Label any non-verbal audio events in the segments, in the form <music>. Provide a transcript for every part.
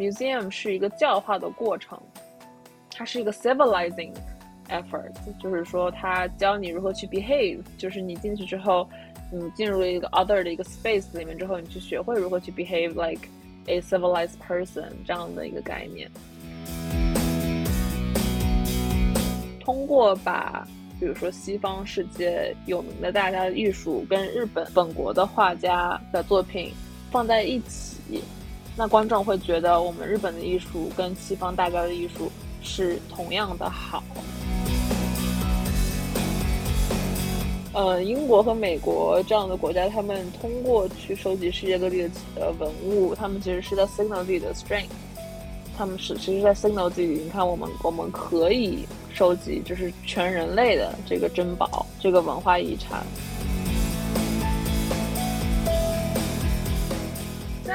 Museum 是一个教化的过程，它是一个 civilizing effort，就是说它教你如何去 behave，就是你进去之后。你进入一个 other 的一个 space 里面之后，你去学会如何去 behave like a civilized person 这样的一个概念。通过把比如说西方世界有名的大家的艺术跟日本本国的画家的作品放在一起，那观众会觉得我们日本的艺术跟西方大家的艺术是同样的好。呃，英国和美国这样的国家，他们通过去收集世界各地的呃文物，他们其实是在 signal 自己的 strength。他们是其实，在 signal 自己，你看，我们我们可以收集，就是全人类的这个珍宝，这个文化遗产。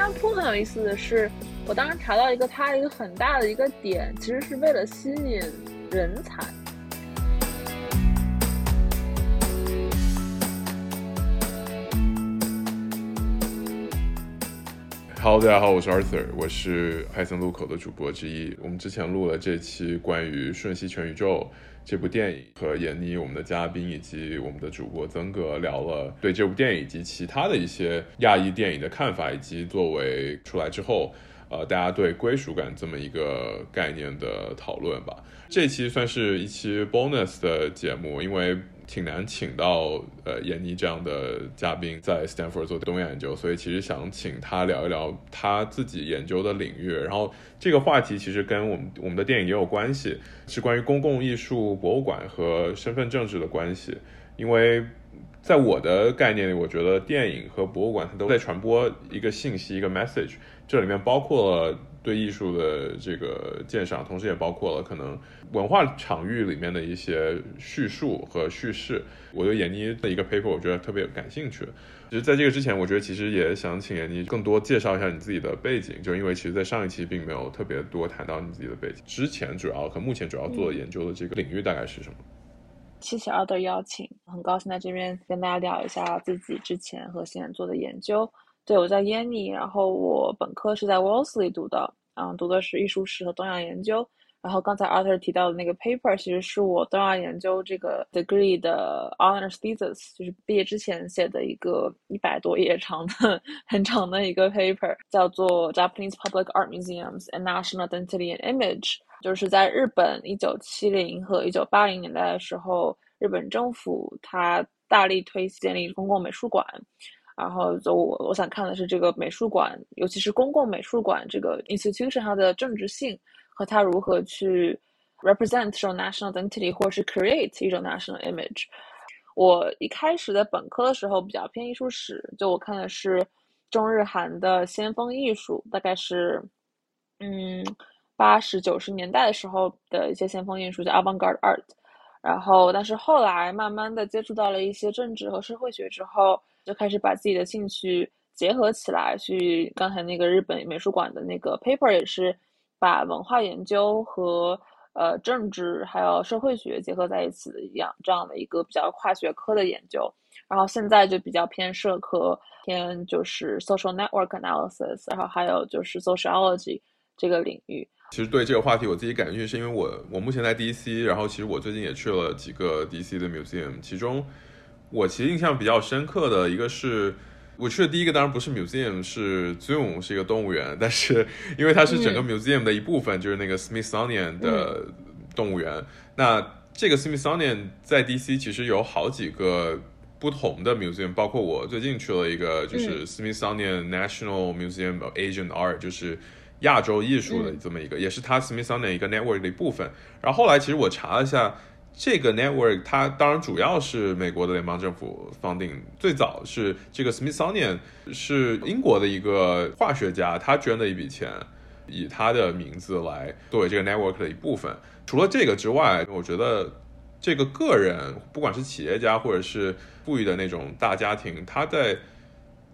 新加坡很有意思的是，我当时查到一个它一个很大的一个点，其实是为了吸引人才。Hello，大家好，我是 Arthur，我是派森路口的主播之一。我们之前录了这期关于《瞬息全宇宙》这部电影，和闫妮我们的嘉宾以及我们的主播曾哥聊了对这部电影以及其他的一些亚裔电影的看法，以及作为出来之后，呃，大家对归属感这么一个概念的讨论吧。这期算是一期 bonus 的节目，因为。挺难请到呃闫妮这样的嘉宾在 Stanford 做东亚研究，所以其实想请他聊一聊他自己研究的领域。然后这个话题其实跟我们我们的电影也有关系，是关于公共艺术博物馆和身份政治的关系。因为在我的概念里，我觉得电影和博物馆它都在传播一个信息，一个 message，这里面包括了。对艺术的这个鉴赏，同时也包括了可能文化场域里面的一些叙述和叙事。我对闫妮的一个 paper，我觉得特别感兴趣。其实在这个之前，我觉得其实也想请闫妮更多介绍一下你自己的背景，就因为其实，在上一期并没有特别多谈到你自己的背景。之前主要和目前主要做研究的这个领域大概是什么？谢谢二的邀请，很高兴在这边跟大家聊一下自己之前和现在做的研究。对，我叫 Yanni，然后我本科是在 Wellesley 读的，嗯，读的是艺术史和东亚研究。然后刚才 Arthur 提到的那个 paper，其实是我东亚研究这个 degree 的 honors thesis，就是毕业之前写的一个一百多页长的很长的一个 paper，叫做 Japanese Public Art Museums and National Identity and Image，就是在日本一九七零和一九八零年代的时候，日本政府它大力推建立公共美术馆。然后就我我想看的是这个美术馆，尤其是公共美术馆这个 institution 它的政治性和它如何去 represent 这种 national identity 或者是 create 一种 national image。我一开始在本科的时候比较偏艺术史，就我看的是中日韩的先锋艺术，大概是嗯八十九十年代的时候的一些先锋艺术叫 avant-garde art。然后但是后来慢慢的接触到了一些政治和社会学之后。就开始把自己的兴趣结合起来，去刚才那个日本美术馆的那个 paper 也是把文化研究和呃政治还有社会学结合在一起的一样这样的一个比较跨学科的研究。然后现在就比较偏社科，偏就是 social network analysis，然后还有就是 sociology 这个领域。其实对这个话题我自己感兴趣，是因为我我目前在 DC，然后其实我最近也去了几个 DC 的 museum，其中。我其实印象比较深刻的一个是，我去的第一个当然不是 museum，是 Zoom，是一个动物园。<laughs> 但是因为它是整个 museum 的一部分，就是那个 Smithsonian 的动物园。那这个 Smithsonian 在 DC 其实有好几个不同的 museum，包括我最近去了一个，就是 Smithsonian National Museum of Asian Art，就是亚洲艺术的这么一个，也是它 Smithsonian 一个 network 的一部分。然后后来其实我查了一下。这个 network 它当然主要是美国的联邦政府 funding，最早是这个 Smithsonian 是英国的一个化学家，他捐了一笔钱，以他的名字来作为这个 network 的一部分。除了这个之外，我觉得这个个人，不管是企业家或者是富裕的那种大家庭，他在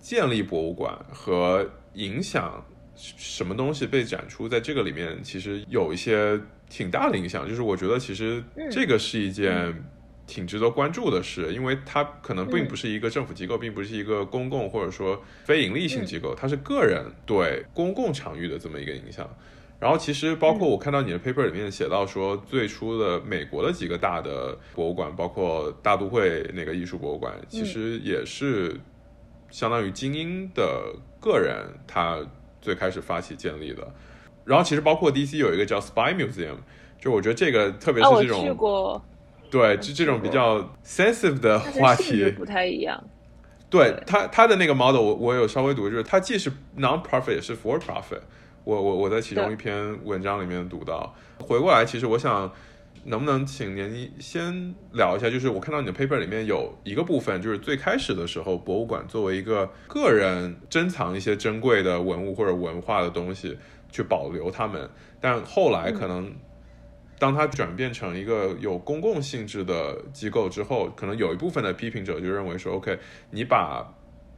建立博物馆和影响什么东西被展出，在这个里面其实有一些。挺大的影响，就是我觉得其实这个是一件挺值得关注的事，因为它可能并不是一个政府机构，并不是一个公共或者说非盈利性机构，它是个人对公共场域的这么一个影响。然后其实包括我看到你的 paper 里面写到说，最初的美国的几个大的博物馆，包括大都会那个艺术博物馆，其实也是相当于精英的个人他最开始发起建立的。然后其实包括 DC 有一个叫 Spy Museum，就我觉得这个特别是这种，对，就这种比较 sensitive 的话题不太一样。对他他的那个 model，我我有稍微读，就是他既是 non-profit 也是 for-profit。我我我在其中一篇文章里面读到。回过来，其实我想，能不能请您先聊一下，就是我看到你的 paper 里面有一个部分，就是最开始的时候，博物馆作为一个个人珍藏一些珍贵的文物或者文化的东西。去保留他们，但后来可能，当它转变成一个有公共性质的机构之后，可能有一部分的批评者就认为说，OK，你把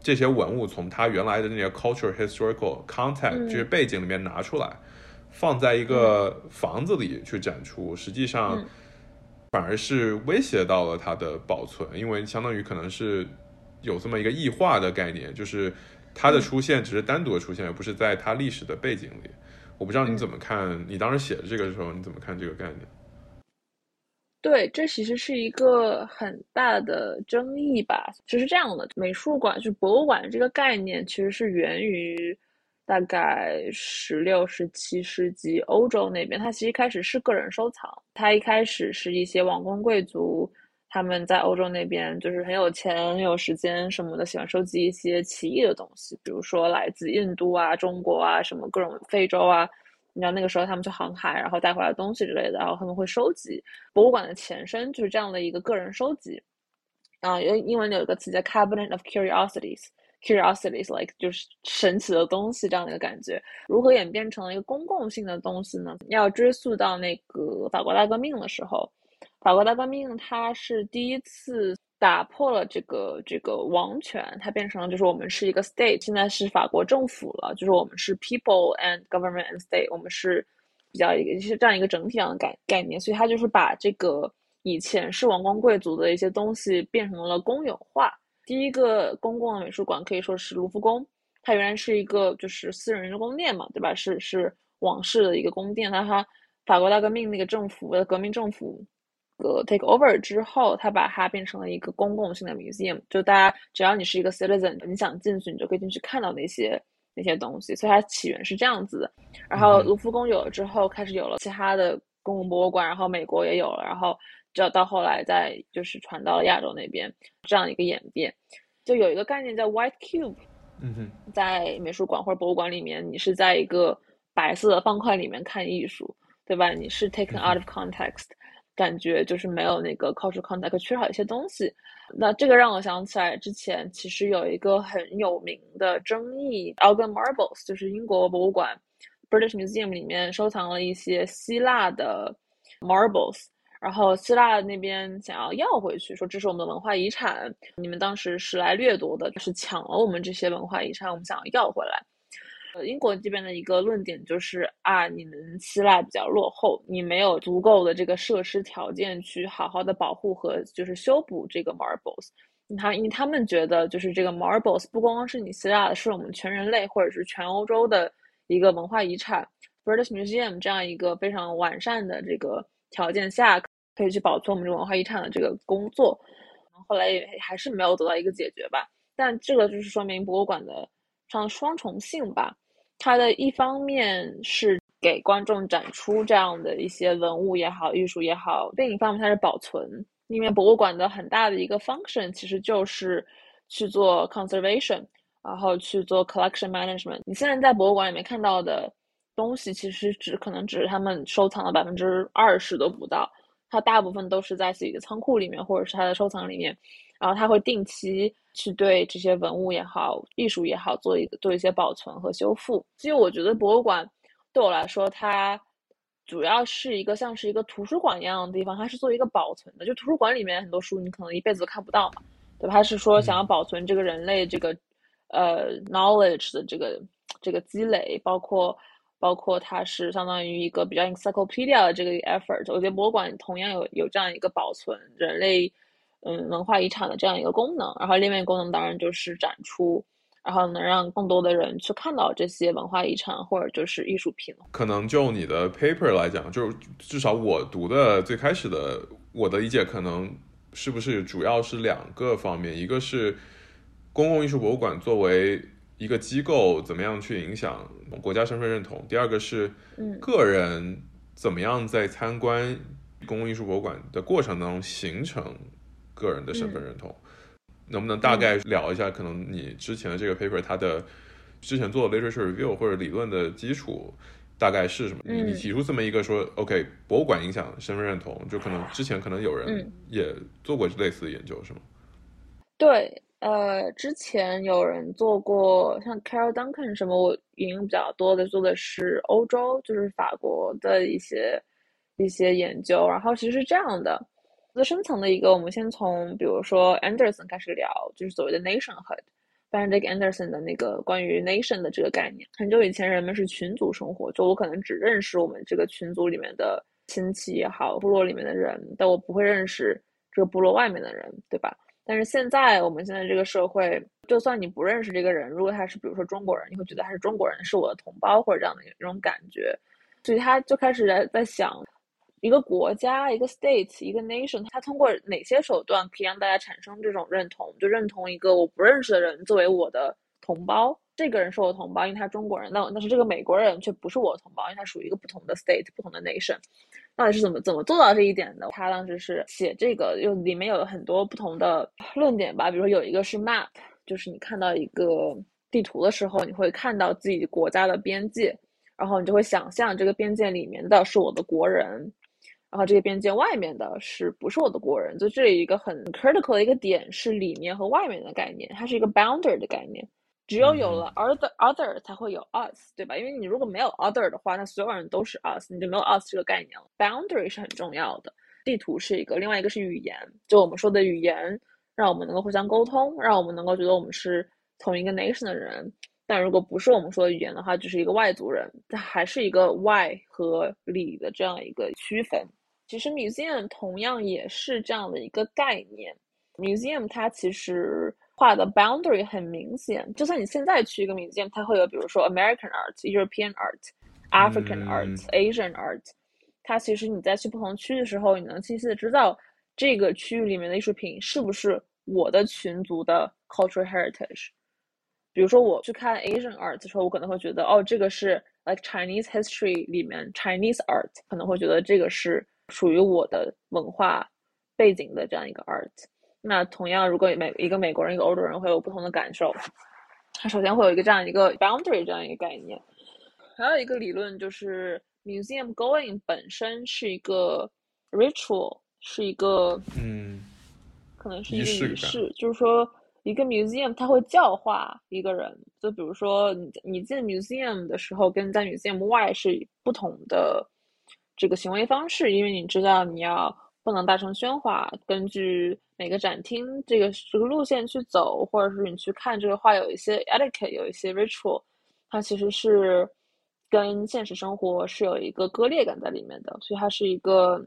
这些文物从它原来的那些 cultural historical context 这些背景里面拿出来，放在一个房子里去展出，实际上反而是威胁到了它的保存，因为相当于可能是有这么一个异化的概念，就是它的出现只是单独的出现，而不是在它历史的背景里。我不知道你怎么看，你当时写的这个时候你怎么看这个概念？对，这其实是一个很大的争议吧。就是这样的，美术馆就博物馆这个概念，其实是源于大概十六、十七世纪欧洲那边。它其实一开始是个人收藏，它一开始是一些王公贵族，他们在欧洲那边就是很有钱、很有时间什么的，喜欢收集一些奇异的东西，比如说来自印度啊、中国啊、什么各种非洲啊。你知道那个时候他们去航海，然后带回来东西之类的，然后他们会收集。博物馆的前身就是这样的一个个人收集。啊，英英文有一个词叫 Cabinet of Curiosities，Curiosities like 就是神奇的东西这样的一个感觉。如何演变成了一个公共性的东西呢？要追溯到那个法国大革命的时候，法国大革命它是第一次。打破了这个这个王权，它变成了就是我们是一个 state，现在是法国政府了，就是我们是 people and government and state，我们是比较一个是这样一个整体上的概概念，所以它就是把这个以前是王公贵族的一些东西变成了公有化。第一个公共的美术馆可以说是卢浮宫，它原来是一个就是私人的宫殿嘛，对吧？是是王室的一个宫殿，那它法国大革命那个政府的革命政府。个 take over 之后，他把它变成了一个公共性的 museum，就大家只要你是一个 citizen，你想进去，你就可以进去看到那些那些东西。所以它起源是这样子的。然后卢浮宫有了之后，开始有了其他的公共博物馆，然后美国也有了，然后直到后来再就是传到了亚洲那边，这样一个演变。就有一个概念叫 white cube，嗯哼，在美术馆或者博物馆里面，你是在一个白色的方块里面看艺术，对吧？你是 taken out of context。感觉就是没有那个 cultural context，缺少一些东西。那这个让我想起来，之前其实有一个很有名的争议，Elgin Marbles，就是英国博物馆 British Museum 里面收藏了一些希腊的 marbles，然后希腊那边想要要回去，说这是我们的文化遗产，你们当时是来掠夺的，是抢了我们这些文化遗产，我们想要要回来。呃，英国这边的一个论点就是啊，你们希腊比较落后，你没有足够的这个设施条件去好好的保护和就是修补这个 marbles。他因为他们觉得就是这个 marbles 不光光是你希腊的，是我们全人类或者是全欧洲的一个文化遗产。British Museum 这样一个非常完善的这个条件下，可以去保存我们这文化遗产的这个工作，后来也还是没有得到一个解决吧。但这个就是说明博物馆的上双重性吧。它的一方面是给观众展出这样的一些文物也好、艺术也好；另一方面，它是保存。因为博物馆的很大的一个 function 其实就是去做 conservation，然后去做 collection management。你现在在博物馆里面看到的东西，其实只可能只是他们收藏的百分之二十都不到。它大部分都是在自己的仓库里面或者是它的收藏里面，然后他会定期去对这些文物也好、艺术也好做一个做一些保存和修复。其实我觉得博物馆对我来说，它主要是一个像是一个图书馆一样的地方，它是做一个保存的。就图书馆里面很多书你可能一辈子都看不到嘛，对吧？它是说想要保存这个人类这个呃 knowledge 的这个这个积累，包括。包括它是相当于一个比较 encyclopedia 的这个 effort，我觉得博物馆同样有有这样一个保存人类嗯文化遗产的这样一个功能。然后另外一个功能当然就是展出，然后能让更多的人去看到这些文化遗产或者就是艺术品。可能就你的 paper 来讲，就是至少我读的最开始的我的理解，可能是不是主要是两个方面，一个是公共艺术博物馆作为。一个机构怎么样去影响国家身份认同？第二个是，个人怎么样在参观公共艺术博物馆的过程当中形成个人的身份认同？能不能大概聊一下？可能你之前的这个 paper 它的之前做的 literature review 或者理论的基础大概是什么？你你提出这么一个说，OK，博物馆影响身份认同，就可能之前可能有人也做过类似的研究，是吗？对。呃，之前有人做过像 Carol Duncan 什么，我引用比较多的做的是欧洲，就是法国的一些一些研究。然后其实是这样的，最深层的一个，我们先从比如说 Anderson 开始聊，就是所谓的 nationhood。Benedict Anderson 的那个关于 nation 的这个概念，很久以前人们是群组生活，就我可能只认识我们这个群组里面的亲戚也好，部落里面的人，但我不会认识这个部落外面的人，对吧？但是现在我们现在这个社会，就算你不认识这个人，如果他是比如说中国人，你会觉得他是中国人，是我的同胞或者这样的一种感觉，所以他就开始在在想，一个国家、一个 state、一个 nation，它通过哪些手段可以让大家产生这种认同，就认同一个我不认识的人作为我的同胞，这个人是我同胞，因为他中国人，那但是这个美国人却不是我的同胞，因为他属于一个不同的 state、不同的 nation。到底是怎么怎么做到这一点的？他当时是写这个，又里面有很多不同的论点吧。比如说有一个是 map，就是你看到一个地图的时候，你会看到自己国家的边界，然后你就会想象这个边界里面的是我的国人，然后这个边界外面的是不是我的国人？就这里一个很 critical 的一个点是里面和外面的概念，它是一个 boundary 的概念。只有有了 other other 才会有 us，对吧？因为你如果没有 other 的话，那所有人都是 us，你就没有 us 这个概念了。Boundary 是很重要的，地图是一个，另外一个是语言，就我们说的语言，让我们能够互相沟通，让我们能够觉得我们是同一个 nation 的人。但如果不是我们说的语言的话，就是一个外族人，它还是一个外和里的这样一个区分。其实 museum 同样也是这样的一个概念，museum 它其实。画的 boundary 很明显，就算你现在去一个 museum，它会有比如说 American art、European art、African art、Asian art，它其实你在去不同区的时候，你能清晰的知道这个区域里面的艺术品是不是我的群族的 cultural heritage。比如说我去看 Asian art 的时候，我可能会觉得哦，这个是 like Chinese history 里面 Chinese art，可能会觉得这个是属于我的文化背景的这样一个 art。那同样，如果每一个美国人一个欧洲人会有不同的感受，他首先会有一个这样一个 boundary 这样一个概念，还有一个理论就是 museum going 本身是一个 ritual，是一个嗯，可能是一个仪式，就是说一个 museum 它会教化一个人，就比如说你你进 museum 的时候跟在 museum 外是不同的这个行为方式，因为你知道你要。不能大声喧哗。根据每个展厅这个这个路线去走，或者是你去看这个画，有一些 etiquette，有一些 ritual，它其实是跟现实生活是有一个割裂感在里面的，所以它是一个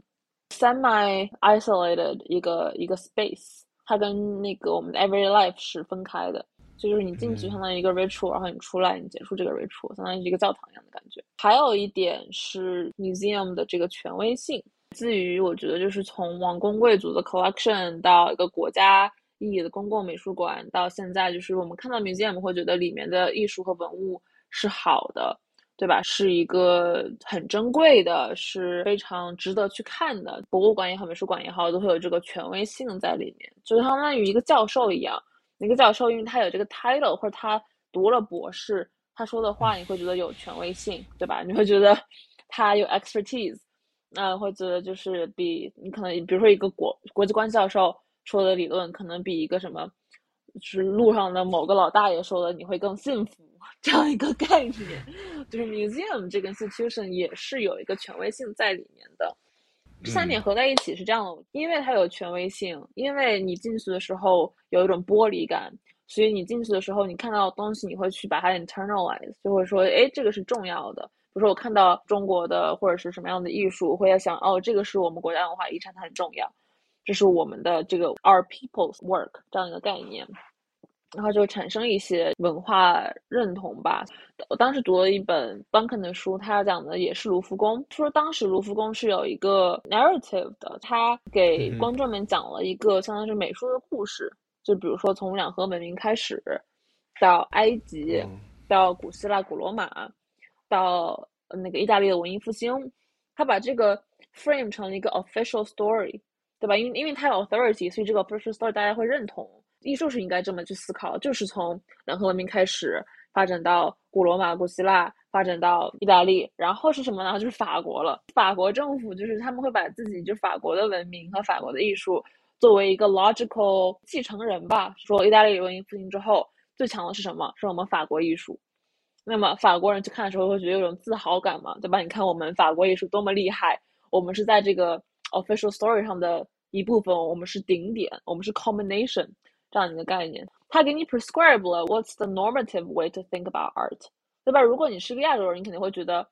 semi isolated 一个一个 space，它跟那个我们的 every life 是分开的。就是你进去相当于一个 ritual，然后你出来你结束这个 ritual，相当于一个教堂一样的感觉。还有一点是 museum 的这个权威性。至于我觉得，就是从王公贵族的 collection 到一个国家意义的公共美术馆，到现在就是我们看到 museum 会觉得里面的艺术和文物是好的，对吧？是一个很珍贵的，是非常值得去看的。博物馆也好，美术馆也好，都会有这个权威性在里面，就相当于一个教授一样。一个教授，因为他有这个 title，或者他读了博士，他说的话你会觉得有权威性，对吧？你会觉得 <laughs> 他有 expertise。那会觉得就是比你可能比如说一个国国际关系教授说的理论，可能比一个什么，就是路上的某个老大爷说的你会更幸福这样一个概念。<laughs> 就是 museum 这个 institution 也是有一个权威性在里面的。这三点合在一起是这样的，因为它有权威性，因为你进去的时候有一种剥离感，所以你进去的时候你看到东西你会去把它 internalize，就会说，哎，这个是重要的。比如说我看到中国的或者是什么样的艺术，会在想，哦，这个是我们国家文化遗产，它很重要，这是我们的这个 our people's work 这样一个概念。然后就产生一些文化认同吧。我当时读了一本 Bunken 的书，他讲的也是卢浮宫。说当时卢浮宫是有一个 narrative 的，他给观众们讲了一个相当于是美术的故事。就比如说从两河文明开始，到埃及，到古希腊、古罗马，到那个意大利的文艺复兴，他把这个 frame 成了一个 official story，对吧？因为因为它有 authority，所以这个 official story 大家会认同。艺术是应该这么去思考，就是从两河文明开始发展到古罗马、古希腊，发展到意大利，然后是什么呢？<laughs> 就是法国了。法国政府就是他们会把自己就法国的文明和法国的艺术作为一个 logical 继承人吧。说意大利文艺复兴之后最强的是什么？是我们法国艺术。那么法国人去看的时候会觉得有种自豪感嘛，对吧？你看我们法国艺术多么厉害，我们是在这个 official story 上的一部分，我们是顶点，我们是 combination。这样一个概念，他给你 prescribe 了 what's the normative way to think about art，对吧？如果你是个亚洲人，你肯定会觉得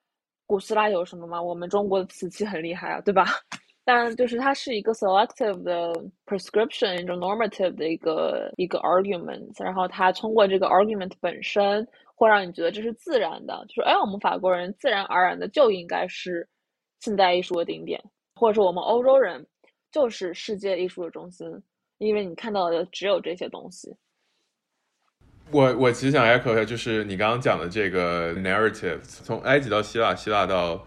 古希腊有什么吗？我们中国的瓷器很厉害啊，对吧？<laughs> 但就是它是一个 selective 的 prescription，一种 normative 的一个一个 argument，然后它通过这个 argument 本身，会让你觉得这是自然的，就是哎，我们法国人自然而然的就应该是现代艺术的顶点，或者说我们欧洲人就是世界艺术的中心。因为你看到的只有这些东西。我我其实想 echo 一下，就是你刚刚讲的这个 narrative，从埃及到希腊，希腊到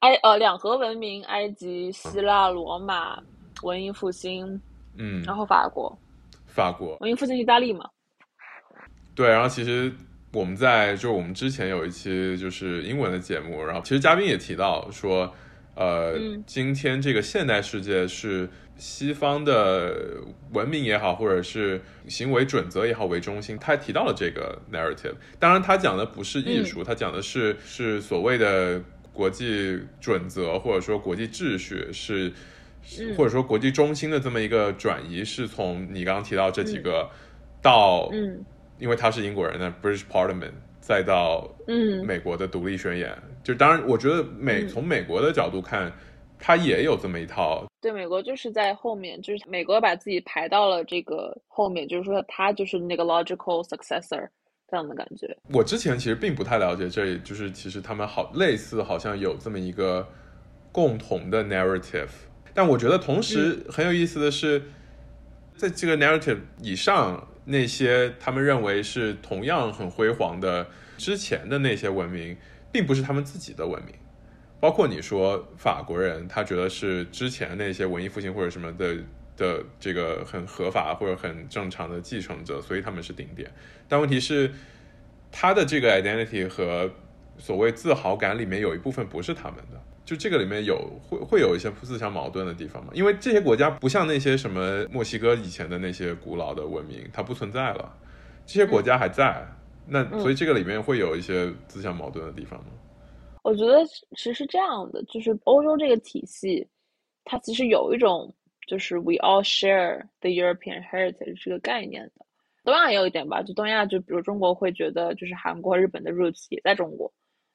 埃呃两河文明，埃及、希腊、罗马、文艺复兴，嗯，然后法国，法国文艺复兴，意大利嘛。对，然后其实我们在就是我们之前有一期就是英文的节目，然后其实嘉宾也提到说，呃，今天这个现代世界是。西方的文明也好，或者是行为准则也好为中心，他提到了这个 narrative。当然，他讲的不是艺术，他讲的是是所谓的国际准则，或者说国际秩序，是或者说国际中心的这么一个转移，是从你刚刚提到这几个到，因为他是英国人的 British Parliament，再到美国的独立宣言。就当然，我觉得美从美国的角度看。他也有这么一套，对，美国就是在后面，就是美国把自己排到了这个后面，就是说他就是那个 logical successor 这样的感觉。我之前其实并不太了解，这就是其实他们好类似，好像有这么一个共同的 narrative。但我觉得同时很有意思的是，在这个 narrative 以上，那些他们认为是同样很辉煌的之前的那些文明，并不是他们自己的文明。包括你说法国人，他觉得是之前那些文艺复兴或者什么的的这个很合法或者很正常的继承者，所以他们是顶点。但问题是，他的这个 identity 和所谓自豪感里面有一部分不是他们的，就这个里面有会会有一些自相矛盾的地方嘛？因为这些国家不像那些什么墨西哥以前的那些古老的文明，它不存在了，这些国家还在，那所以这个里面会有一些自相矛盾的地方吗？我觉得其实是这样的，就是欧洲这个体系，它其实有一种就是 we all share the European heritage 这个概念的。东亚也有一点吧，就东亚，就比如中国会觉得就是韩国、日本的 roots 也在中国，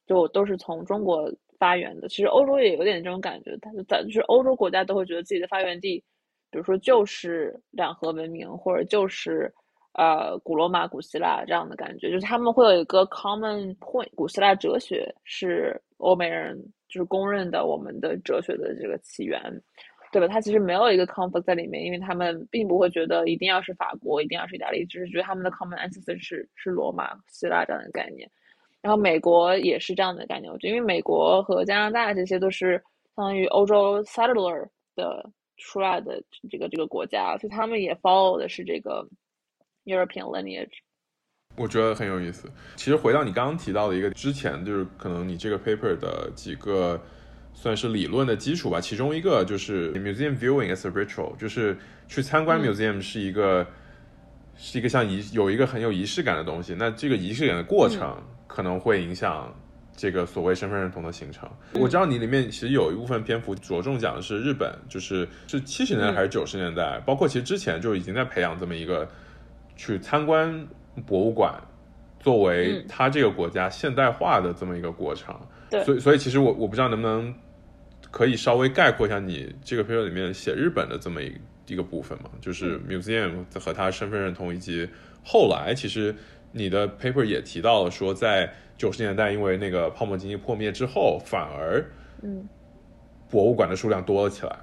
就都是从中国发源的。其实欧洲也有点这种感觉，它就在就是欧洲国家都会觉得自己的发源地，比如说就是两河文明，或者就是。呃，古罗马、古希腊这样的感觉，就是他们会有一个 common point。古希腊哲学是欧美人就是公认的我们的哲学的这个起源，对吧？它其实没有一个 conflict 在里面，因为他们并不会觉得一定要是法国，一定要是意大利，只是觉得他们的 common ancestor 是是罗马、希腊这样的概念。然后美国也是这样的概念，我觉得因为美国和加拿大这些都是相当于欧洲 settler 的出来的这个这个国家，所以他们也 follow 的是这个。European lineage，我觉得很有意思。其实回到你刚刚提到的一个之前，就是可能你这个 paper 的几个算是理论的基础吧。其中一个就是 museum viewing as a ritual，就是去参观 museum 是一个、是一个像仪有一个很有仪式感的东西。那这个仪式感的过程可能会影响这个所谓身份认同的形成。我知道你里面其实有一部分篇幅着重讲的是日本，就是是七十年代还是九十年代，包括其实之前就已经在培养这么一个去参观博物馆。作为他这个国家现代化的这么一个过程，对，所以所以其实我我不知道能不能可以稍微概括一下你这个 paper 里面写日本的这么一一个部分嘛，就是 museum 和他身份认同，以及后来其实你的 paper 也提到了说，在九十年代因为那个泡沫经济破灭之后，反而嗯，博物馆的数量多了起来。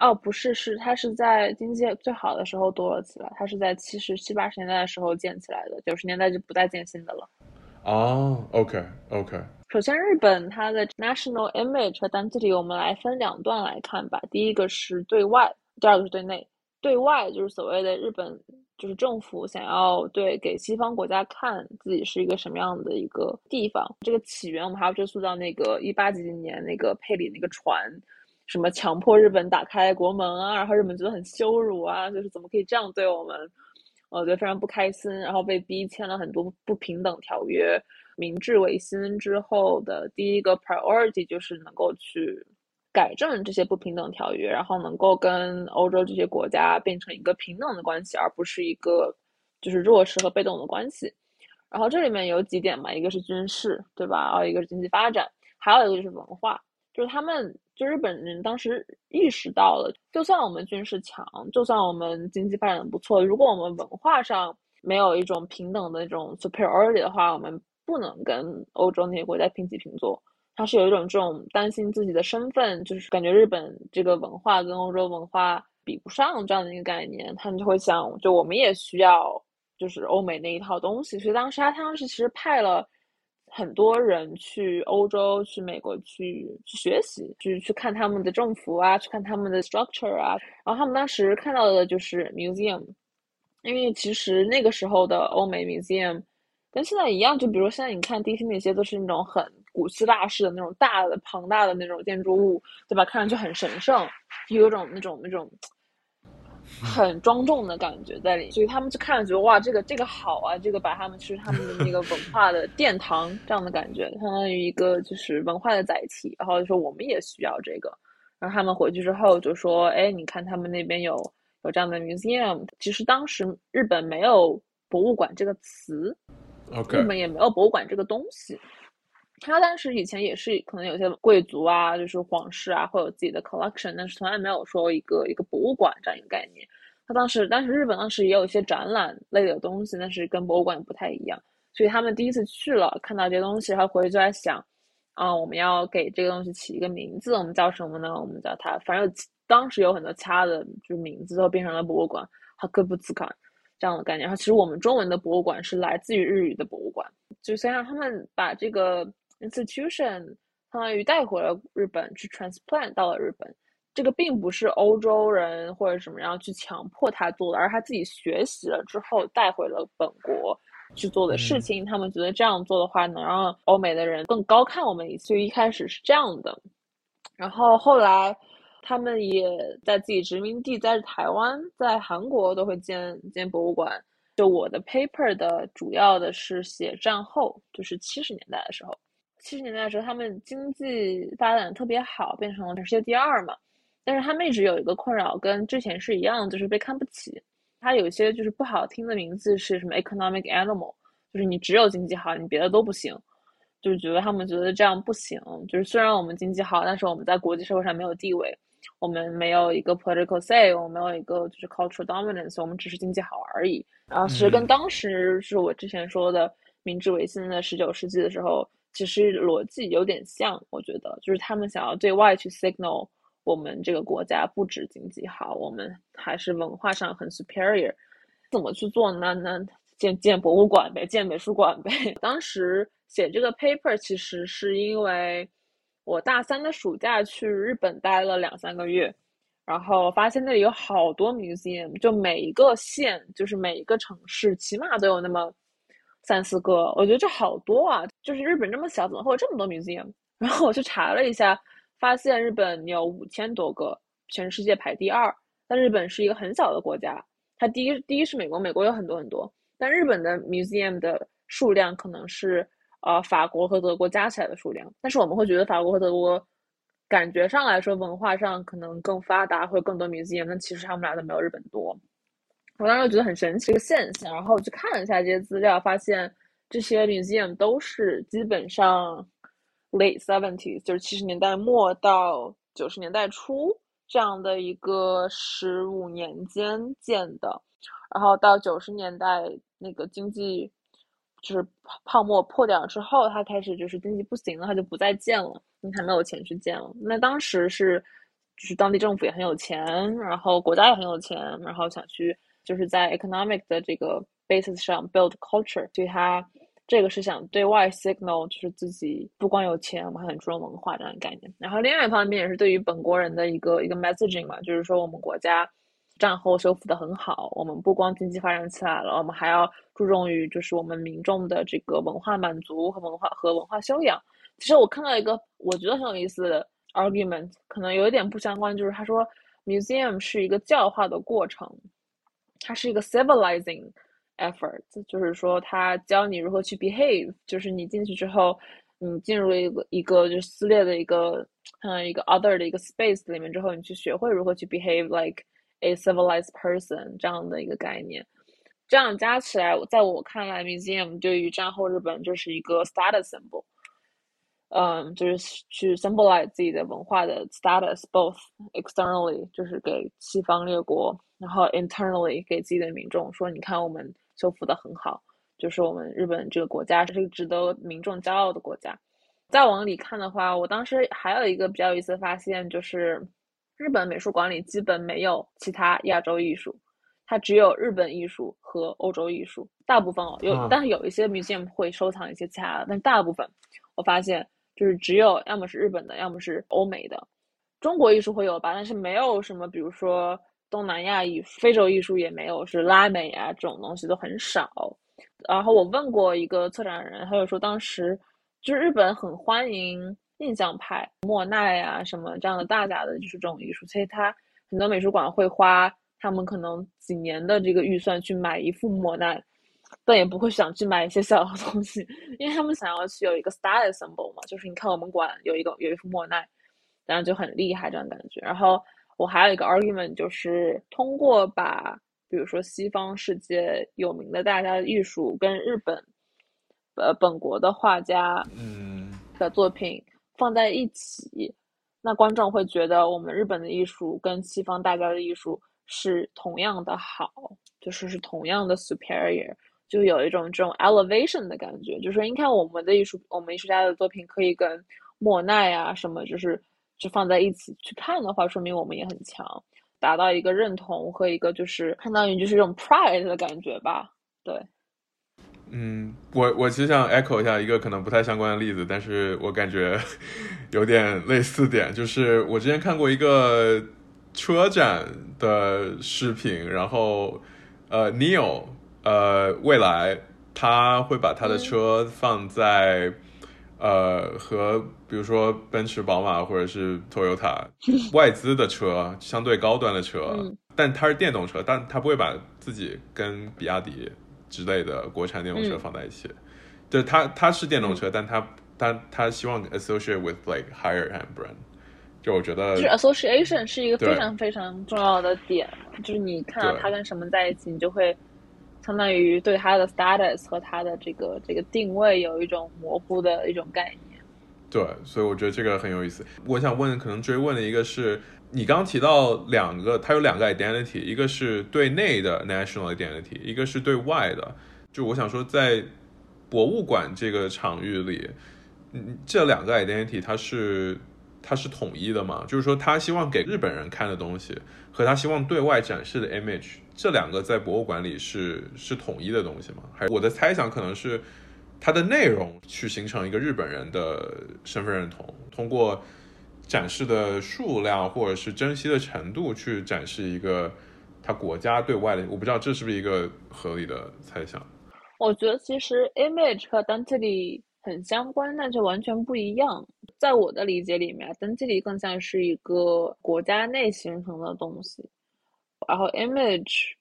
哦，不是，是它是在经济最好的时候多了起来，它是在七十七八十年代的时候建起来的，九十年代就不再建新的了。哦，OK OK。首先，日本它的 national image 和 identity 我们来分两段来看吧。第一个是对外，第二个是对内。对外就是所谓的日本就是政府想要对给西方国家看自己是一个什么样的一个地方。这个起源我们还要追溯到那个一八几几年那个佩里那个船。什么强迫日本打开国门啊，然后日本觉得很羞辱啊，就是怎么可以这样对我们？我觉得非常不开心，然后被逼签了很多不平等条约。明治维新之后的第一个 priority 就是能够去改正这些不平等条约，然后能够跟欧洲这些国家变成一个平等的关系，而不是一个就是弱势和被动的关系。然后这里面有几点嘛，一个是军事，对吧？然后一个是经济发展，还有一个就是文化，就是他们。就日本人当时意识到了，就算我们军事强，就算我们经济发展不错，如果我们文化上没有一种平等的那种 superiority 的话，我们不能跟欧洲那些国家平起平坐。他是有一种这种担心自己的身份，就是感觉日本这个文化跟欧洲文化比不上这样的一个概念，他们就会想，就我们也需要就是欧美那一套东西。所以当时他当时其实派了。很多人去欧洲、去美国去去学习，去去看他们的政府啊，去看他们的 structure 啊。然后他们当时看到的就是 museum，因为其实那个时候的欧美 museum 跟现在一样，就比如现在你看 DC 那些都是那种很古希腊式的那种大的、庞大的那种建筑物，对吧？看上去很神圣，有种那种那种。很庄重的感觉在里，所以他们就看了觉得哇，这个这个好啊，这个把他们是他们的那个文化的殿堂这样的感觉，相当于一个就是文化的载体。然后就说我们也需要这个，然后他们回去之后就说，哎，你看他们那边有有这样的 museum。其实当时日本没有博物馆这个词日本也没有博物馆这个东西。他当时以前也是可能有些贵族啊，就是皇室啊，会有自己的 collection，但是从来没有说一个一个博物馆这样一个概念。他当时，当时日本当时也有一些展览类的东西，但是跟博物馆不太一样。所以他们第一次去了，看到这些东西，然后回去就在想，啊，我们要给这个东西起一个名字，我们叫什么呢？我们叫它，反正当时有很多其他的，就是名字都变成了博物馆，哈克布兹卡这样的概念。然后其实我们中文的博物馆是来自于日语的博物馆，就先让他们把这个。Institution 相当于带回了日本，去 transplant 到了日本。这个并不是欧洲人或者什么样去强迫他做的，而他自己学习了之后带回了本国去做的事情。他们觉得这样做的话，能让欧美的人更高看我们一次。一开始是这样的，然后后来他们也在自己殖民地，在台湾、在韩国都会建建博物馆。就我的 paper 的主要的是写战后，就是七十年代的时候。七十年代的时候，他们经济发展特别好，变成了全世界第二嘛。但是他们一直有一个困扰，跟之前是一样，就是被看不起。他有一些就是不好听的名字是什么 economic animal，就是你只有经济好，你别的都不行。就是觉得他们觉得这样不行。就是虽然我们经济好，但是我们在国际社会上没有地位，我们没有一个 political say，我们没有一个就是 cultural dominance，我们只是经济好而已。然后其实跟当时是我之前说的明治维新的十九世纪的时候。其实逻辑有点像，我觉得就是他们想要对外去 signal 我们这个国家不止经济好，我们还是文化上很 superior。怎么去做呢？那建建博物馆呗，建美术馆呗。<laughs> 当时写这个 paper 其实是因为我大三的暑假去日本待了两三个月，然后发现那里有好多 museum，就每一个县，就是每一个城市，起码都有那么。三四个，我觉得这好多啊！就是日本这么小，怎么会有这么多 museum？<laughs> 然后我去查了一下，发现日本有五千多个，全世界排第二。但日本是一个很小的国家，它第一第一是美国，美国有很多很多，但日本的 museum 的数量可能是呃法国和德国加起来的数量。但是我们会觉得法国和德国感觉上来说文化上可能更发达，会更多 museum，但其实他们俩都没有日本多。我当时觉得很神奇一个现象，然后我去看了一下这些资料，发现这些 museum 都是基本上 late seventies，就是七十年代末到九十年代初这样的一个十五年间建的，然后到九十年代那个经济就是泡沫破掉之后，它开始就是经济不行了，它就不再建了，因为它没有钱去建了。那当时是就是当地政府也很有钱，然后国家也很有钱，然后想去。就是在 economic 的这个 basis 上 build culture，所以他这个是想对外 signal，就是自己不光有钱，我们还很注重文化这样的概念。然后另外一方面也是对于本国人的一个一个 messaging 嘛，就是说我们国家战后修复的很好，我们不光经济发展起来了，我们还要注重于就是我们民众的这个文化满足和文化和文化修养。其实我看到一个我觉得很有意思的 argument，可能有一点不相关，就是他说 museum 是一个教化的过程。它是一个 civilizing effort，就是说它教你如何去 behave，就是你进去之后，你进入一个一个就是撕裂的一个嗯一个 other 的一个 space 里面之后，你去学会如何去 behave like a civilized person 这样的一个概念。这样加起来，在我看来，museum 对于战后日本就是一个 status symbol。嗯，就是去 symbolize 自己的文化的 status，both externally 就是给西方列国，然后 internally 给自己的民众说，你看我们修复的很好，就是我们日本这个国家是一个值得民众骄傲的国家。再往里看的话，我当时还有一个比较有意思的发现，就是日本美术馆里基本没有其他亚洲艺术，它只有日本艺术和欧洲艺术。大部分哦有，但是有一些 museum 会收藏一些其他的，但大部分我发现。就是只有要么是日本的，要么是欧美的，中国艺术会有吧，但是没有什么，比如说东南亚艺、非洲艺术也没有，是拉美啊这种东西都很少。然后我问过一个策展人，他就说当时就是日本很欢迎印象派、莫奈啊什么这样的大家的就是这种艺术，所以他很多美术馆会花他们可能几年的这个预算去买一幅莫奈。但也不会想去买一些小的东西，因为他们想要去有一个 style symbol 嘛，就是你看我们馆有一个有一幅莫奈，然后就很厉害这样感觉。然后我还有一个 argument，就是通过把比如说西方世界有名的大家的艺术跟日本呃本国的画家嗯的作品放在一起，那观众会觉得我们日本的艺术跟西方大家的艺术是同样的好，就是是同样的 superior。就有一种这种 elevation 的感觉，就是说，你看我们的艺术，我们艺术家的作品可以跟莫奈啊什么，就是就放在一起去看的话，说明我们也很强，达到一个认同和一个就是相当于就是这种 pride 的感觉吧。对，嗯，我我其实想 echo 一下一个可能不太相关的例子，但是我感觉 <laughs> 有点类似点，就是我之前看过一个车展的视频，然后呃，Neil。呃，未来他会把他的车放在呃和比如说奔驰、宝马或者是 Toyota <laughs> 外资的车，相对高端的车，但它是电动车，但他不会把自己跟比亚迪之类的国产电动车放在一起。就是他他是电动车，但他他他希望 associate with like higher end brand。就我觉得，就是 association 是一个非常非常重要的点，就是你看到他跟什么在一起，你就会。相当于对它的 status 和它的这个这个定位有一种模糊的一种概念。对，所以我觉得这个很有意思。我想问，可能追问的一个是，你刚提到两个，它有两个 identity，一个是对内的 national identity，一个是对外的。就我想说，在博物馆这个场域里，嗯，这两个 identity 它是它是统一的吗？就是说，他希望给日本人看的东西和他希望对外展示的 image。这两个在博物馆里是是统一的东西吗？还我的猜想可能是它的内容去形成一个日本人的身份认同，通过展示的数量或者是珍惜的程度去展示一个他国家对外的。我不知道这是不是一个合理的猜想。我觉得其实 image 和 identity 很相关，但却完全不一样。在我的理解里面登记里更像是一个国家内形成的东西，然后 image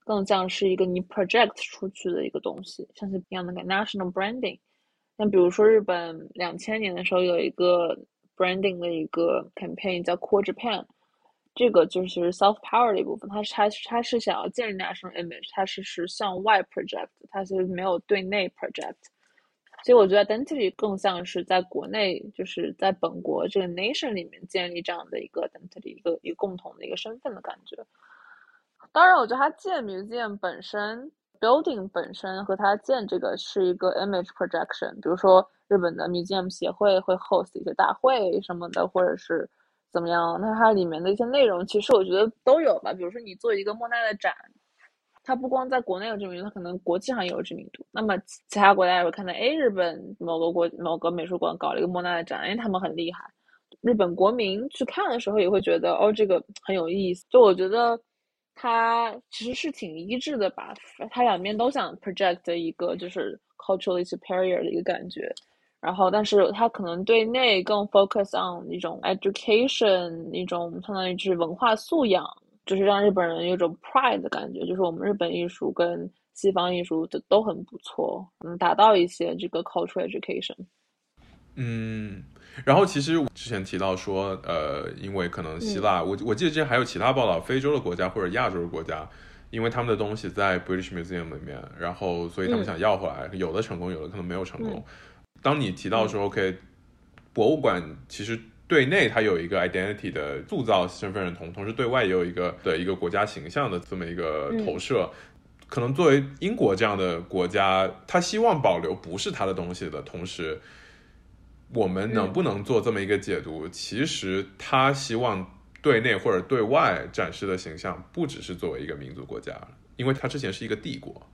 更像是一个你 project 出去的一个东西，像是一样的 national branding。那比如说日本两千年的时候有一个 branding 的一个 campaign 叫 Core Japan，这个就是 self power 的一部分，它是它它是想要建立 national image，它是是向外 project，它是没有对内 project。所以我觉得 identity 更像是在国内，就是在本国这个 nation 里面建立这样的一个 identity，一个一个共同的一个身份的感觉。当然，我觉得它建 museum 本身 building 本身和它建这个是一个 image projection。比如说日本的 museum 协会会 host 一些大会什么的，或者是怎么样，那它里面的一些内容，其实我觉得都有吧。比如说你做一个莫奈的展。它不光在国内有知名度，它可能国际上也有知名度。那么其他国家也会看到，哎，日本某个国某个美术馆搞了一个莫奈的展，哎，他们很厉害。日本国民去看的时候也会觉得，哦，这个很有意思。就我觉得它其实是挺一致的吧，它两边都想 project 一个就是 culturally superior 的一个感觉。然后，但是它可能对内更 focus on 一种 education，一种相当于就是文化素养。就是让日本人有种 pride 的感觉，就是我们日本艺术跟西方艺术都都很不错，能达到一些这个 cultural education。嗯，然后其实之前提到说，呃，因为可能希腊，我我记得之前还有其他报道，非洲的国家或者亚洲的国家，因为他们的东西在 British Museum 里面，然后所以他们想要回来，有的成功，有的可能没有成功。当你提到说，OK，博物馆其实。对内，它有一个 identity 的塑造身份认同，同时对外也有一个的一个国家形象的这么一个投射。可能作为英国这样的国家，他希望保留不是他的东西的同时，我们能不能做这么一个解读？其实他希望对内或者对外展示的形象，不只是作为一个民族国家，因为他之前是一个帝国。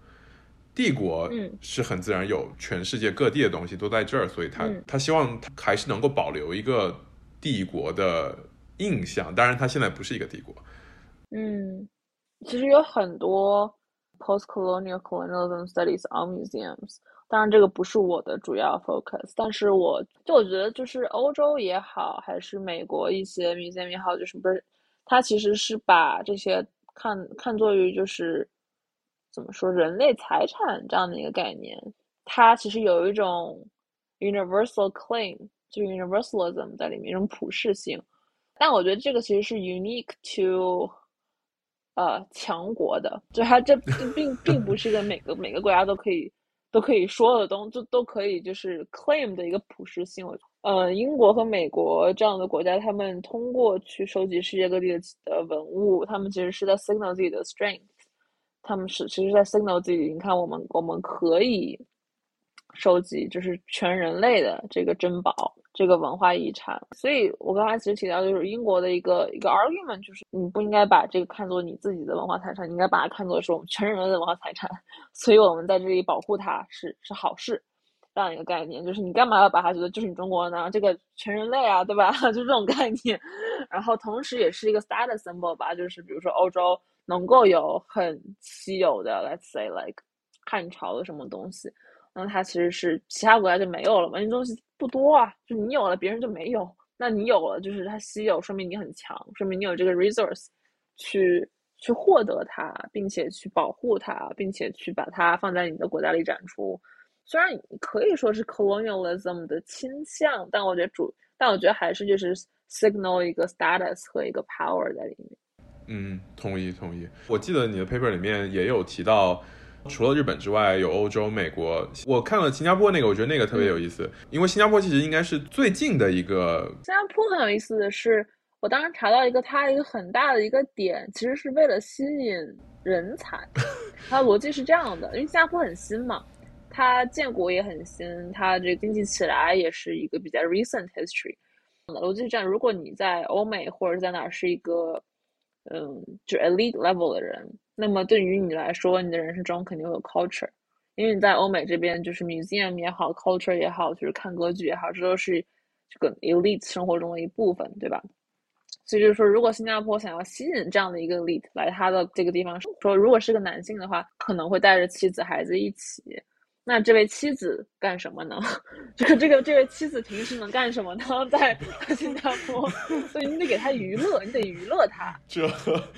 帝国是很自然有全世界各地的东西都在这儿，所以他他希望还是能够保留一个。帝国的印象，当然，它现在不是一个帝国。嗯，其实有很多 post-colonial colonialism studies on museums。当然，这个不是我的主要 focus。但是，我就我觉得，就是欧洲也好，还是美国一些 museum 也好，就是不是，它其实是把这些看看作于就是怎么说人类财产这样的一个概念。它其实有一种 universal claim。就是 universalism 在里面，一种普适性，但我觉得这个其实是 unique to，呃，强国的，就它这并并不是一个每个每个国家都可以都可以说的东，就都可以就是 claim 的一个普适性。呃，英国和美国这样的国家，他们通过去收集世界各地的的文物，他们其实是在 signal 自己的 strength，他们是其实在 signal 自己，你看我们我们可以收集就是全人类的这个珍宝。这个文化遗产，所以我刚才其实提到，就是英国的一个一个 argument，就是你不应该把这个看作你自己的文化财产，你应该把它看作是我们全人类的文化财产。<laughs> 所以我们在这里保护它是是好事，这样一个概念，就是你干嘛要把它觉得就是你中国呢？这个全人类啊，对吧？<laughs> 就这种概念。然后同时也是一个 status symbol 吧，就是比如说欧洲能够有很稀有的，let's say like 汉朝的什么东西。那它其实是其他国家就没有了嘛？那东西不多啊，就你有了，别人就没有。那你有了，就是它稀有，说明你很强，说明你有这个 resource 去去获得它，并且去保护它，并且去把它放在你的国家里展出。虽然可以说是 colonialism 的倾向，但我觉得主，但我觉得还是就是 signal 一个 status 和一个 power 在里面。嗯，同意同意。我记得你的 paper 里面也有提到。除了日本之外，有欧洲、美国。我看了新加坡那个，我觉得那个特别有意思，因为新加坡其实应该是最近的一个。新加坡很有意思的是，我当时查到一个它一个很大的一个点，其实是为了吸引人才。<laughs> 它的逻辑是这样的，因为新加坡很新嘛，它建国也很新，它这经济起来也是一个比较 recent history。逻辑是这样，如果你在欧美或者在哪是一个，嗯，就 elite level 的人。那么对于你来说，你的人生中肯定会有 culture，因为你在欧美这边就是 museum 也好，culture 也好，就是看歌剧也好，这都是这个 elite 生活中的一部分，对吧？所以就是说，如果新加坡想要吸引这样的一个 elite 来他的这个地方，说如果是个男性的话，可能会带着妻子孩子一起，那这位妻子干什么呢？<laughs> 这个这个这位妻子平时能干什么呢？<laughs> 在 <laughs> 新加坡，所以你得给他娱乐，你得娱乐他。这，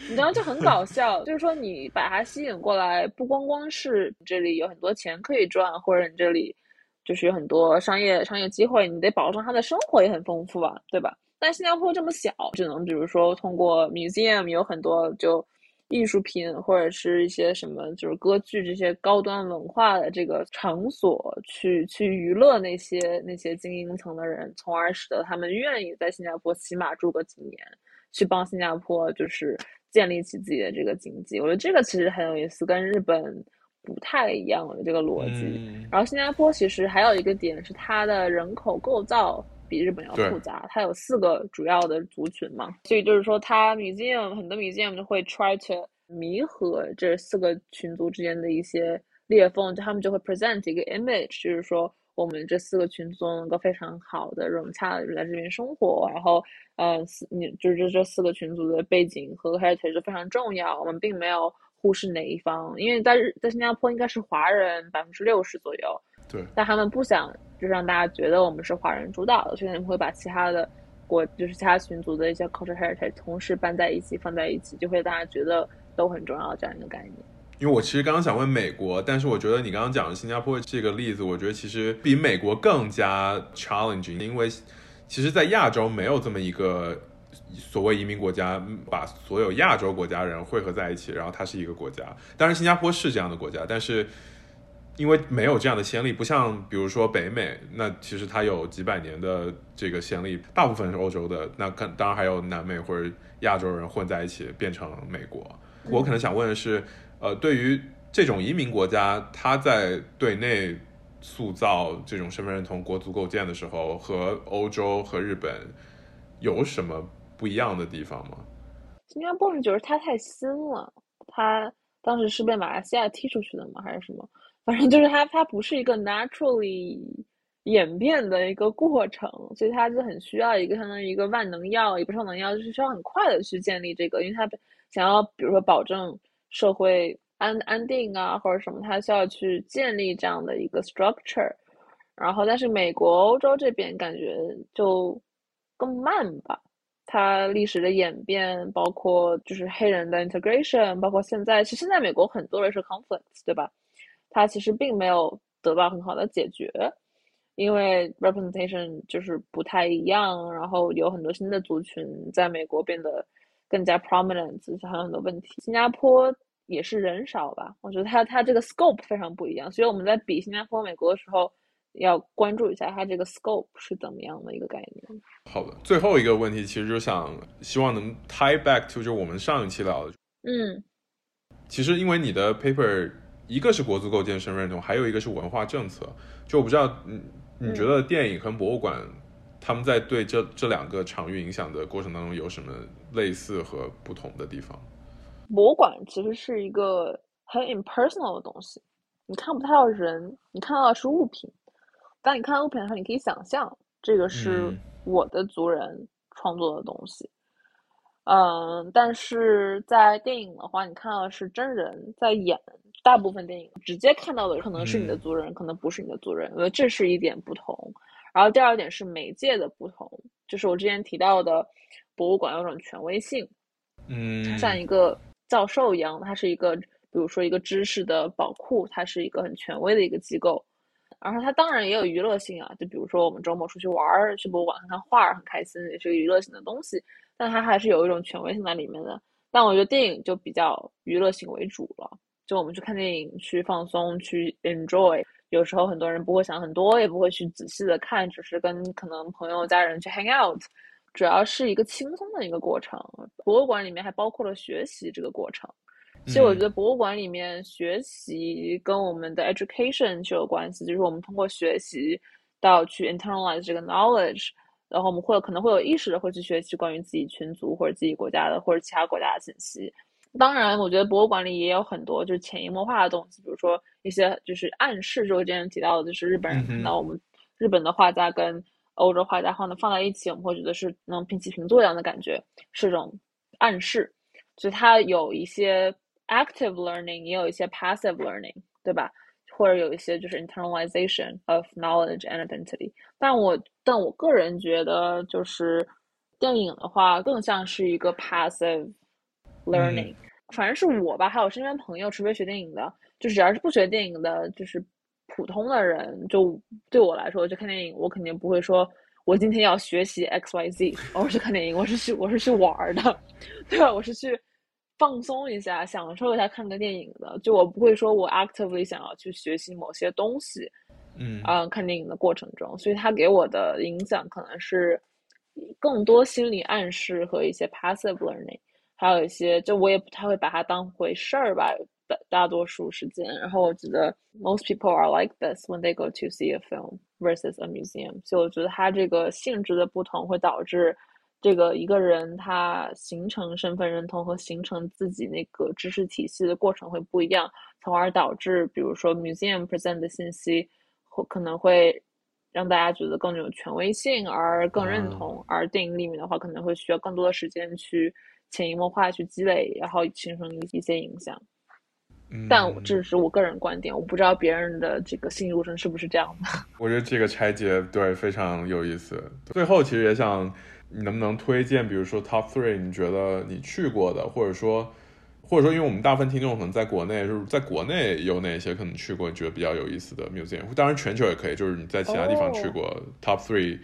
你知道就很搞笑，就是说你把他吸引过来，不光光是这里有很多钱可以赚，或者你这里就是有很多商业商业机会，你得保证他的生活也很丰富啊，对吧？但新加坡这么小，只能比如说通过 museum 有很多就。艺术品或者是一些什么，就是歌剧这些高端文化的这个场所，去去娱乐那些那些精英层的人，从而使得他们愿意在新加坡起码住个几年，去帮新加坡就是建立起自己的这个经济。我觉得这个其实很有意思，跟日本不太一样的这个逻辑。然后新加坡其实还有一个点是它的人口构造。比日本要复杂，它有四个主要的族群嘛，所以就是说，它 museum 很多 museum 就会 try to 弥合这四个群族之间的一些裂缝，就他们就会 present 一个 image，就是说我们这四个群族能够非常好的融洽的在这边生活，然后呃，你就是这这四个群族的背景和 heritage 非常重要，我们并没有忽视哪一方，因为在日在新加坡应该是华人百分之六十左右。对，但他们不想就让大家觉得我们是华人主导的，所以他们会把其他的国，就是其他群族的一些 culture heritage 同时搬在一起，放在一起，就会大家觉得都很重要这样一个概念。因为我其实刚刚想问美国，但是我觉得你刚刚讲的新加坡这个例子，我觉得其实比美国更加 challenging，因为其实，在亚洲没有这么一个所谓移民国家，把所有亚洲国家人汇合在一起，然后它是一个国家。当然，新加坡是这样的国家，但是。因为没有这样的先例，不像比如说北美，那其实它有几百年的这个先例，大部分是欧洲的，那看当然还有南美或者亚洲人混在一起变成美国。我可能想问的是，呃，对于这种移民国家，它在对内塑造这种身份认同、国足构建的时候，和欧洲和日本有什么不一样的地方吗？新加坡就是它太新了，它当时是被马来西亚踢出去的吗？还是什么？反正就是它，它不是一个 naturally 演变的一个过程，所以它就很需要一个相当于一个万能药，也不是万能药，就是需要很快的去建立这个，因为它想要比如说保证社会安安定啊或者什么，它需要去建立这样的一个 structure。然后，但是美国、欧洲这边感觉就更慢吧，它历史的演变，包括就是黑人的 integration，包括现在，其实现在美国很多人是 conflict，对吧？它其实并没有得到很好的解决，因为 representation 就是不太一样，然后有很多新的族群在美国变得更加 prominent，还有很多问题。新加坡也是人少吧？我觉得它它这个 scope 非常不一样，所以我们在比新加坡、美国的时候，要关注一下它这个 scope 是怎么样的一个概念。好的，最后一个问题其实就想希望能 tie back to 就我们上一期聊的，嗯，其实因为你的 paper。一个是国足构建身份认同，还有一个是文化政策。就我不知道，你，你觉得电影和博物馆，他们在对这这两个场域影响的过程当中有什么类似和不同的地方？博物馆其实是一个很 impersonal 的东西，你看不太到人，你看到的是物品。当你看到物品的时候，你可以想象这个是我的族人创作的东西。嗯，但是在电影的话，你看到的是真人在演。大部分电影直接看到的可能是你的族人，可能不是你的族人，因为这是一点不同。然后第二点是媒介的不同，就是我之前提到的，博物馆有种权威性，嗯，像一个教授一样，它是一个，比如说一个知识的宝库，它是一个很权威的一个机构。然后它当然也有娱乐性啊，就比如说我们周末出去玩儿，去博物馆看看画儿，很开心，也是个娱乐性的东西。但它还是有一种权威性在里面的。但我觉得电影就比较娱乐性为主了。就我们去看电影，去放松，去 enjoy。有时候很多人不会想很多，也不会去仔细的看，只是跟可能朋友、家人去 hang out，主要是一个轻松的一个过程。博物馆里面还包括了学习这个过程。其实我觉得博物馆里面学习跟我们的 education 是有关系，就是我们通过学习到去 internalize 这个 knowledge，然后我们会可能会有意识的会去学习关于自己群族或者自己国家的或者其他国家的信息。当然，我觉得博物馆里也有很多就是潜移默化的东西，比如说一些就是暗示，就我之前提到的，就是日本人看到我们日本的画家跟欧洲画家放的放在一起，我们会觉得是能平起平坐一样的感觉，是种暗示。所以它有一些 active learning，也有一些 passive learning，对吧？或者有一些就是 internalization of knowledge and identity。但我但我个人觉得，就是电影的话，更像是一个 passive learning。反正是我吧，还有身边朋友，除非学电影的，就只要是不学电影的，就是普通的人，就对我来说，就看电影，我肯定不会说，我今天要学习 X Y Z，我是看电影，我是去我是去玩的，<laughs> 对吧？我是去放松一下，享受一下看个电影的，就我不会说我 actively 想要去学习某些东西，嗯啊，看电影的过程中，所以他给我的影响可能是更多心理暗示和一些 passive learning。还有一些，就我也不太会把它当回事儿吧，大大多数时间。然后我觉得 most people are like this when they go to see a film versus a museum。所以我觉得它这个性质的不同会导致这个一个人他形成身份认同和形成自己那个知识体系的过程会不一样，从而导致比如说 museum present 的信息会可能会让大家觉得更有权威性而更认同，而电影里面的话可能会需要更多的时间去。潜移默化去积累，然后形成一些影响。但这是我个人观点，我不知道别人的这个心路程是不是这样的。<laughs> 我觉得这个拆解对非常有意思。最后，其实也想你能不能推荐，比如说 top three，你觉得你去过的，或者说，或者说，因为我们大部分听众可能在国内，就是在国内有哪些可能去过，你觉得比较有意思的 museum？当然，全球也可以，就是你在其他地方去过 top three。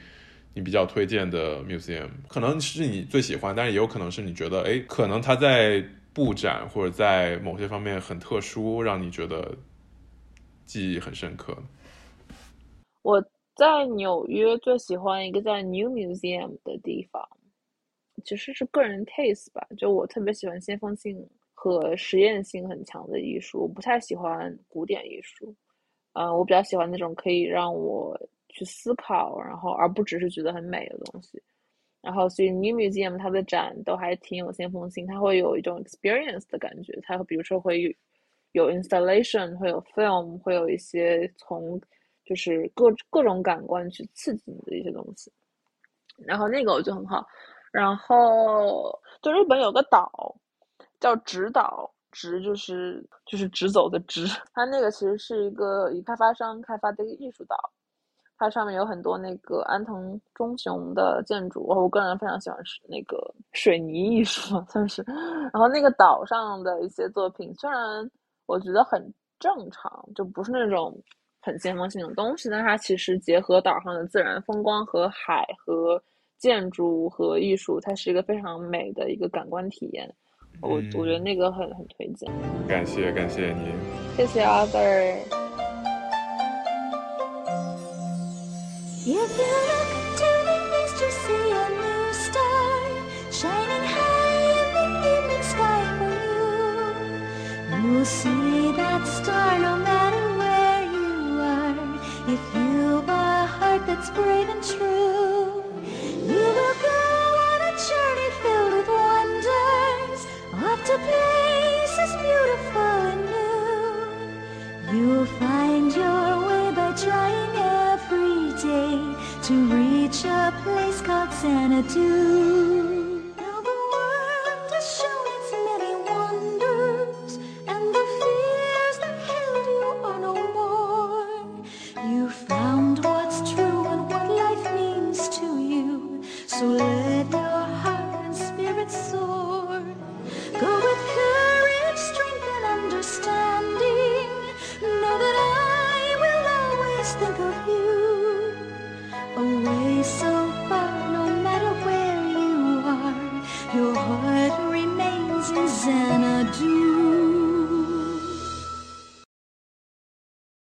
你比较推荐的 museum 可能是你最喜欢，但是也有可能是你觉得，哎，可能它在布展或者在某些方面很特殊，让你觉得记忆很深刻。我在纽约最喜欢一个在 New Museum 的地方，其实是个人 taste 吧，就我特别喜欢先锋性和实验性很强的艺术，我不太喜欢古典艺术，嗯，我比较喜欢那种可以让我。去思考，然后而不只是觉得很美的东西。然后，所以 New Museum 它的展都还挺有先锋性，它会有一种 experience 的感觉。它比如说会有 installation，会有 film，会有一些从就是各各种感官去刺激你的一些东西。然后那个我就很好。然后就日本有个岛叫直岛，直就是就是直走的直。它那个其实是一个以开发商开发的一个艺术岛。它上面有很多那个安藤忠雄的建筑，我我个人非常喜欢是那个水泥艺术，算是。然后那个岛上的一些作品，虽然我觉得很正常，就不是那种很先锋性的东西，但它其实结合岛上的自然风光和海和建筑和艺术，它是一个非常美的一个感官体验。我我觉得那个很很推荐。感谢感谢你，谢谢 Arthur。If you look to the east, you see a new star shining high in the evening sky for you. You'll see that star no matter where you are. If you've a heart that's brave and true, you will go on a journey filled with wonders, off to places beautiful and new. You'll find your way by trying to reach a place called Xanadu.